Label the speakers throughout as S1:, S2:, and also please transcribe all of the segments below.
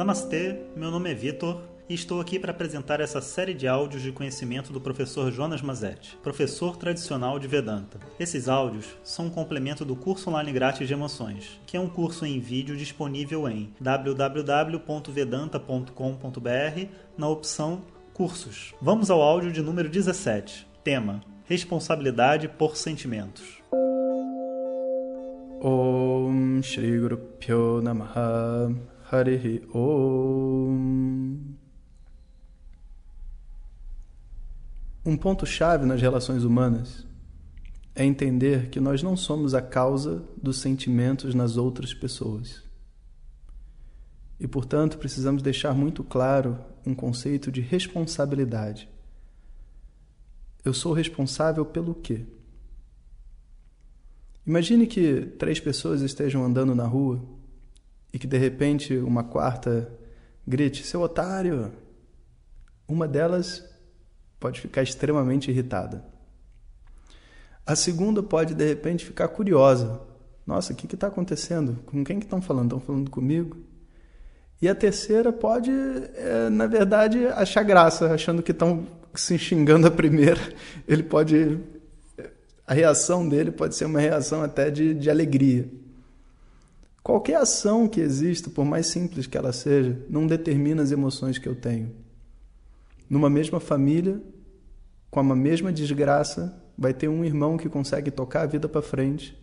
S1: Namastê, meu nome é Vitor e estou aqui para apresentar essa série de áudios de conhecimento do professor Jonas Mazetti, professor tradicional de Vedanta. Esses áudios são um complemento do curso online grátis de emoções, que é um curso em vídeo disponível em www.vedanta.com.br na opção Cursos. Vamos ao áudio de número 17. Tema: Responsabilidade por sentimentos.
S2: Om Shri Guru Pyo Namaha Harihi Om Um ponto-chave nas relações humanas é entender que nós não somos a causa dos sentimentos nas outras pessoas. E, portanto, precisamos deixar muito claro um conceito de responsabilidade. Eu sou responsável pelo quê? Imagine que três pessoas estejam andando na rua e que de repente uma quarta grite: Seu otário! Uma delas pode ficar extremamente irritada. A segunda pode de repente ficar curiosa: Nossa, o que está acontecendo? Com quem que estão falando? Estão falando comigo? E a terceira pode, é, na verdade, achar graça, achando que estão se xingando a primeira. Ele pode. A reação dele pode ser uma reação até de, de alegria. Qualquer ação que exista, por mais simples que ela seja, não determina as emoções que eu tenho. Numa mesma família, com a mesma desgraça, vai ter um irmão que consegue tocar a vida para frente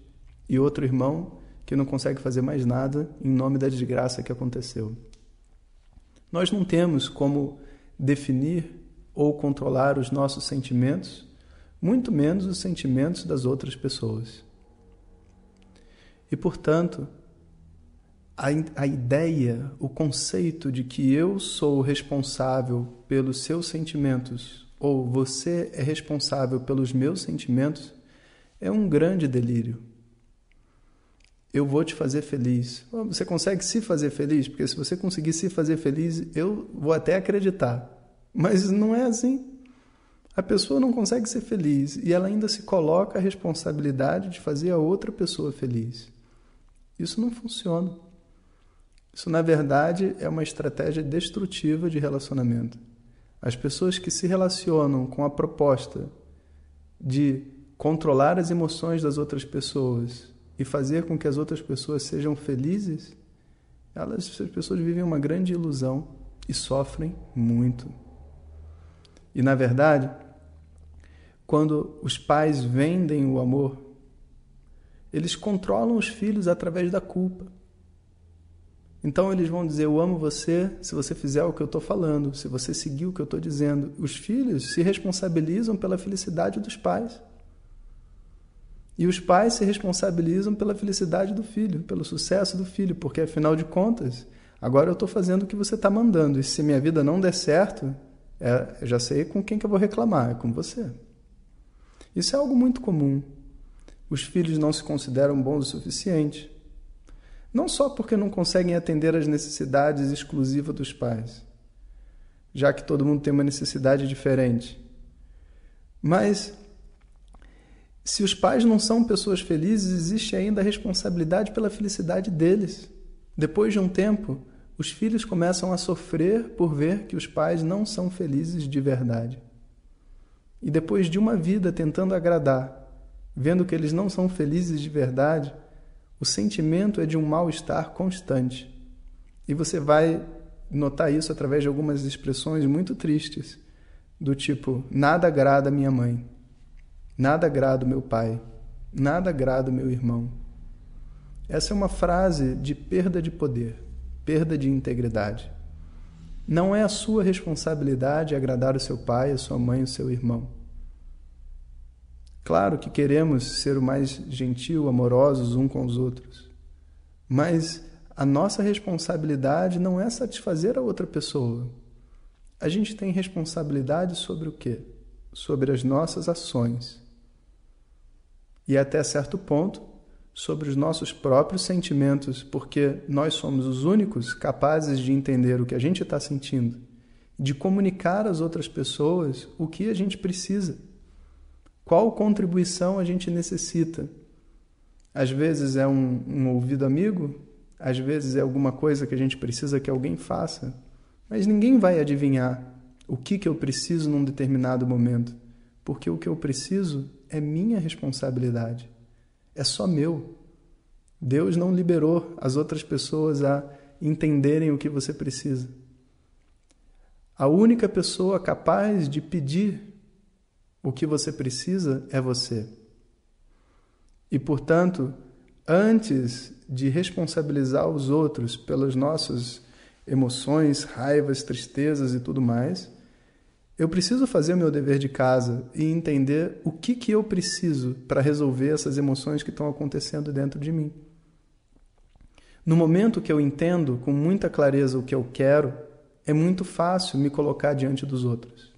S2: e outro irmão que não consegue fazer mais nada em nome da desgraça que aconteceu. Nós não temos como definir ou controlar os nossos sentimentos, muito menos os sentimentos das outras pessoas. E, portanto, a, a ideia, o conceito de que eu sou responsável pelos seus sentimentos ou você é responsável pelos meus sentimentos é um grande delírio eu vou te fazer feliz. Você consegue se fazer feliz? Porque se você conseguir se fazer feliz, eu vou até acreditar. Mas não é assim. A pessoa não consegue ser feliz e ela ainda se coloca a responsabilidade de fazer a outra pessoa feliz. Isso não funciona. Isso, na verdade, é uma estratégia destrutiva de relacionamento. As pessoas que se relacionam com a proposta de controlar as emoções das outras pessoas e fazer com que as outras pessoas sejam felizes, elas, essas pessoas vivem uma grande ilusão e sofrem muito. E na verdade, quando os pais vendem o amor, eles controlam os filhos através da culpa. Então eles vão dizer: Eu amo você se você fizer o que eu estou falando, se você seguir o que eu estou dizendo. Os filhos se responsabilizam pela felicidade dos pais. E os pais se responsabilizam pela felicidade do filho, pelo sucesso do filho, porque afinal de contas, agora eu estou fazendo o que você está mandando. E se minha vida não der certo, é, eu já sei com quem que eu vou reclamar, é com você. Isso é algo muito comum. Os filhos não se consideram bons o suficiente. Não só porque não conseguem atender às necessidades exclusivas dos pais, já que todo mundo tem uma necessidade diferente, mas se os pais não são pessoas felizes, existe ainda a responsabilidade pela felicidade deles. Depois de um tempo, os filhos começam a sofrer por ver que os pais não são felizes de verdade. E depois de uma vida tentando agradar, vendo que eles não são felizes de verdade, o sentimento é de um mal-estar constante. E você vai notar isso através de algumas expressões muito tristes, do tipo: nada agrada minha mãe. Nada agrada meu pai, nada agrada meu irmão. Essa é uma frase de perda de poder, perda de integridade. Não é a sua responsabilidade agradar o seu pai, a sua mãe, o seu irmão. Claro que queremos ser o mais gentil, amorosos um com os outros, mas a nossa responsabilidade não é satisfazer a outra pessoa. A gente tem responsabilidade sobre o quê? Sobre as nossas ações e até certo ponto sobre os nossos próprios sentimentos, porque nós somos os únicos capazes de entender o que a gente está sentindo, de comunicar às outras pessoas o que a gente precisa, qual contribuição a gente necessita. Às vezes é um, um ouvido amigo, às vezes é alguma coisa que a gente precisa que alguém faça, mas ninguém vai adivinhar o que, que eu preciso num determinado momento, porque o que eu preciso é minha responsabilidade, é só meu. Deus não liberou as outras pessoas a entenderem o que você precisa. A única pessoa capaz de pedir o que você precisa é você. E, portanto, antes de responsabilizar os outros pelas nossas emoções, raivas, tristezas e tudo mais, eu preciso fazer o meu dever de casa e entender o que, que eu preciso para resolver essas emoções que estão acontecendo dentro de mim. No momento que eu entendo com muita clareza o que eu quero, é muito fácil me colocar diante dos outros.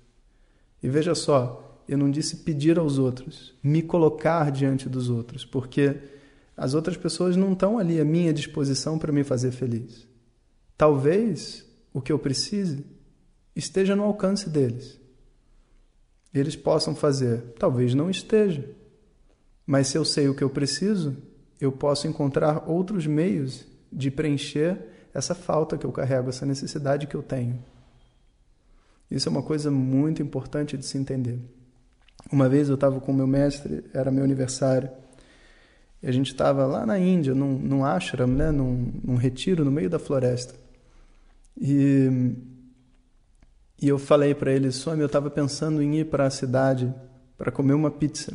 S2: E veja só, eu não disse pedir aos outros, me colocar diante dos outros, porque as outras pessoas não estão ali à minha disposição para me fazer feliz. Talvez o que eu precise esteja no alcance deles. Eles possam fazer, talvez não esteja. Mas se eu sei o que eu preciso, eu posso encontrar outros meios de preencher essa falta que eu carrego, essa necessidade que eu tenho. Isso é uma coisa muito importante de se entender. Uma vez eu estava com meu mestre, era meu aniversário, e a gente estava lá na Índia, num, num ashram, né, num, num retiro no meio da floresta. E, e eu falei para ele, Swami, eu estava pensando em ir para a cidade para comer uma pizza.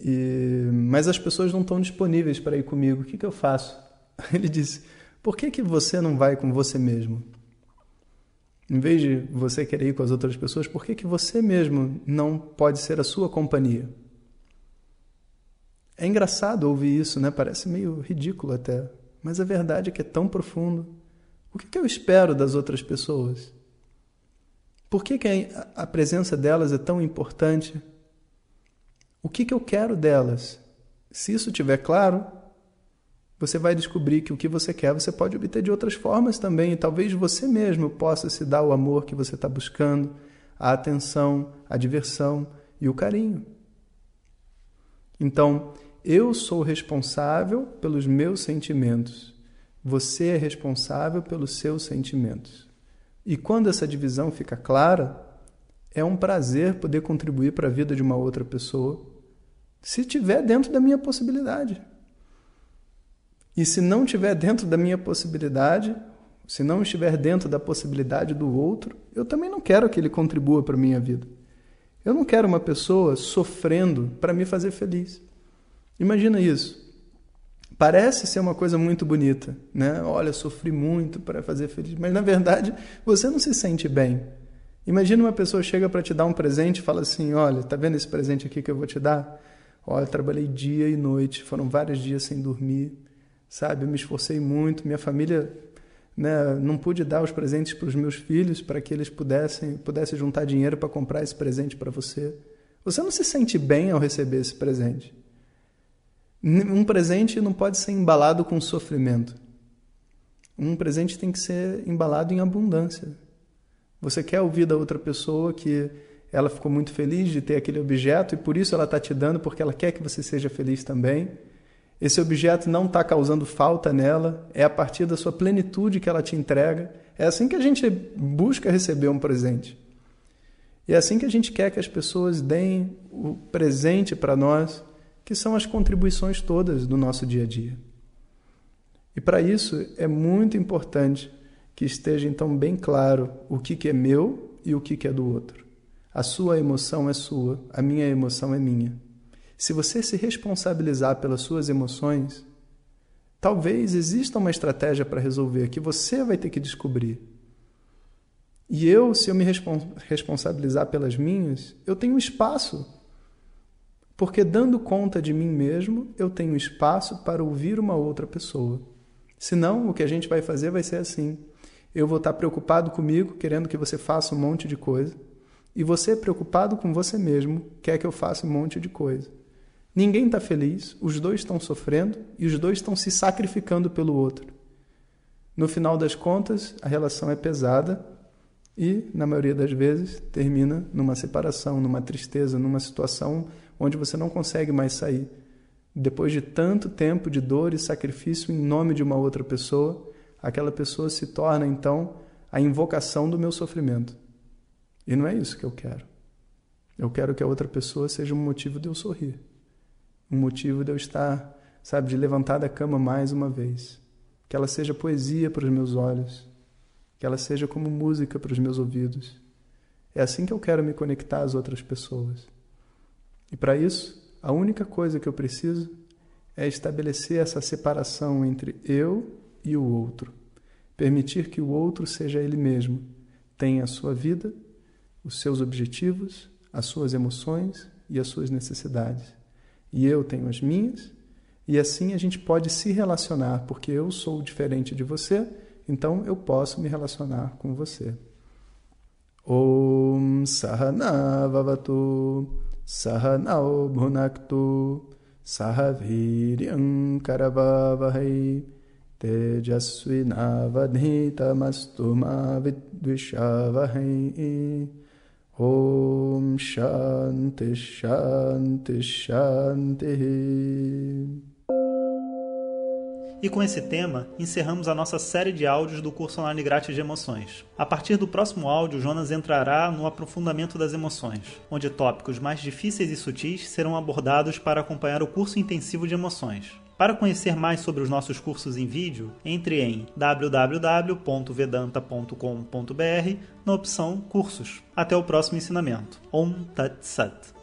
S2: E, mas as pessoas não estão disponíveis para ir comigo. O que, que eu faço? Ele disse: Por que, que você não vai com você mesmo? Em vez de você querer ir com as outras pessoas, por que, que você mesmo não pode ser a sua companhia? É engraçado ouvir isso, né? Parece meio ridículo até. Mas a verdade é que é tão profundo. O que, que eu espero das outras pessoas? Por que, que a presença delas é tão importante? O que, que eu quero delas? Se isso estiver claro, você vai descobrir que o que você quer você pode obter de outras formas também, e talvez você mesmo possa se dar o amor que você está buscando, a atenção, a diversão e o carinho. Então, eu sou responsável pelos meus sentimentos, você é responsável pelos seus sentimentos. E quando essa divisão fica clara, é um prazer poder contribuir para a vida de uma outra pessoa, se estiver dentro da minha possibilidade. E se não estiver dentro da minha possibilidade, se não estiver dentro da possibilidade do outro, eu também não quero que ele contribua para a minha vida. Eu não quero uma pessoa sofrendo para me fazer feliz. Imagina isso. Parece ser uma coisa muito bonita, né? Olha, sofri muito para fazer feliz, mas na verdade você não se sente bem. Imagina uma pessoa chega para te dar um presente e fala assim: Olha, tá vendo esse presente aqui que eu vou te dar? Olha, trabalhei dia e noite, foram vários dias sem dormir, sabe? Eu me esforcei muito, minha família, né? Não pude dar os presentes para os meus filhos para que eles pudessem pudessem juntar dinheiro para comprar esse presente para você. Você não se sente bem ao receber esse presente. Um presente não pode ser embalado com sofrimento. Um presente tem que ser embalado em abundância. Você quer ouvir da outra pessoa que ela ficou muito feliz de ter aquele objeto e por isso ela está te dando, porque ela quer que você seja feliz também. Esse objeto não está causando falta nela, é a partir da sua plenitude que ela te entrega. É assim que a gente busca receber um presente. E é assim que a gente quer que as pessoas deem o presente para nós que são as contribuições todas do nosso dia a dia. E para isso é muito importante que esteja então bem claro o que, que é meu e o que, que é do outro. A sua emoção é sua, a minha emoção é minha. Se você se responsabilizar pelas suas emoções, talvez exista uma estratégia para resolver que você vai ter que descobrir. E eu, se eu me responsabilizar pelas minhas, eu tenho espaço porque dando conta de mim mesmo, eu tenho espaço para ouvir uma outra pessoa. Senão, o que a gente vai fazer vai ser assim. Eu vou estar preocupado comigo, querendo que você faça um monte de coisa, e você, preocupado com você mesmo, quer que eu faça um monte de coisa. Ninguém está feliz, os dois estão sofrendo e os dois estão se sacrificando pelo outro. No final das contas, a relação é pesada e, na maioria das vezes, termina numa separação, numa tristeza, numa situação onde você não consegue mais sair Depois de tanto tempo de dor e sacrifício em nome de uma outra pessoa, aquela pessoa se torna então a invocação do meu sofrimento. E não é isso que eu quero. Eu quero que a outra pessoa seja um motivo de eu sorrir. Um motivo de eu estar, sabe, de levantar da cama mais uma vez. Que ela seja poesia para os meus olhos. Que ela seja como música para os meus ouvidos. É assim que eu quero me conectar às outras pessoas. E para isso, a única coisa que eu preciso é estabelecer essa separação entre eu e o outro. Permitir que o outro seja ele mesmo, tenha a sua vida, os seus objetivos, as suas emoções e as suas necessidades. E eu tenho as minhas, e assim a gente pode se relacionar, porque eu sou diferente de você, então eu posso me relacionar com você. Om Sahana Vavatu Sahanao Bhunaktu Sahaviryam Karavavahai Tejasvinavadhitamastu ma vidvishavahai Om
S1: E com esse tema, encerramos a nossa série de áudios do curso online grátis de emoções. A partir do próximo áudio, Jonas entrará no aprofundamento das emoções, onde tópicos mais difíceis e sutis serão abordados para acompanhar o curso intensivo de emoções. Para conhecer mais sobre os nossos cursos em vídeo, entre em www.vedanta.com.br na opção Cursos. Até o próximo ensinamento. Om Tat Sat.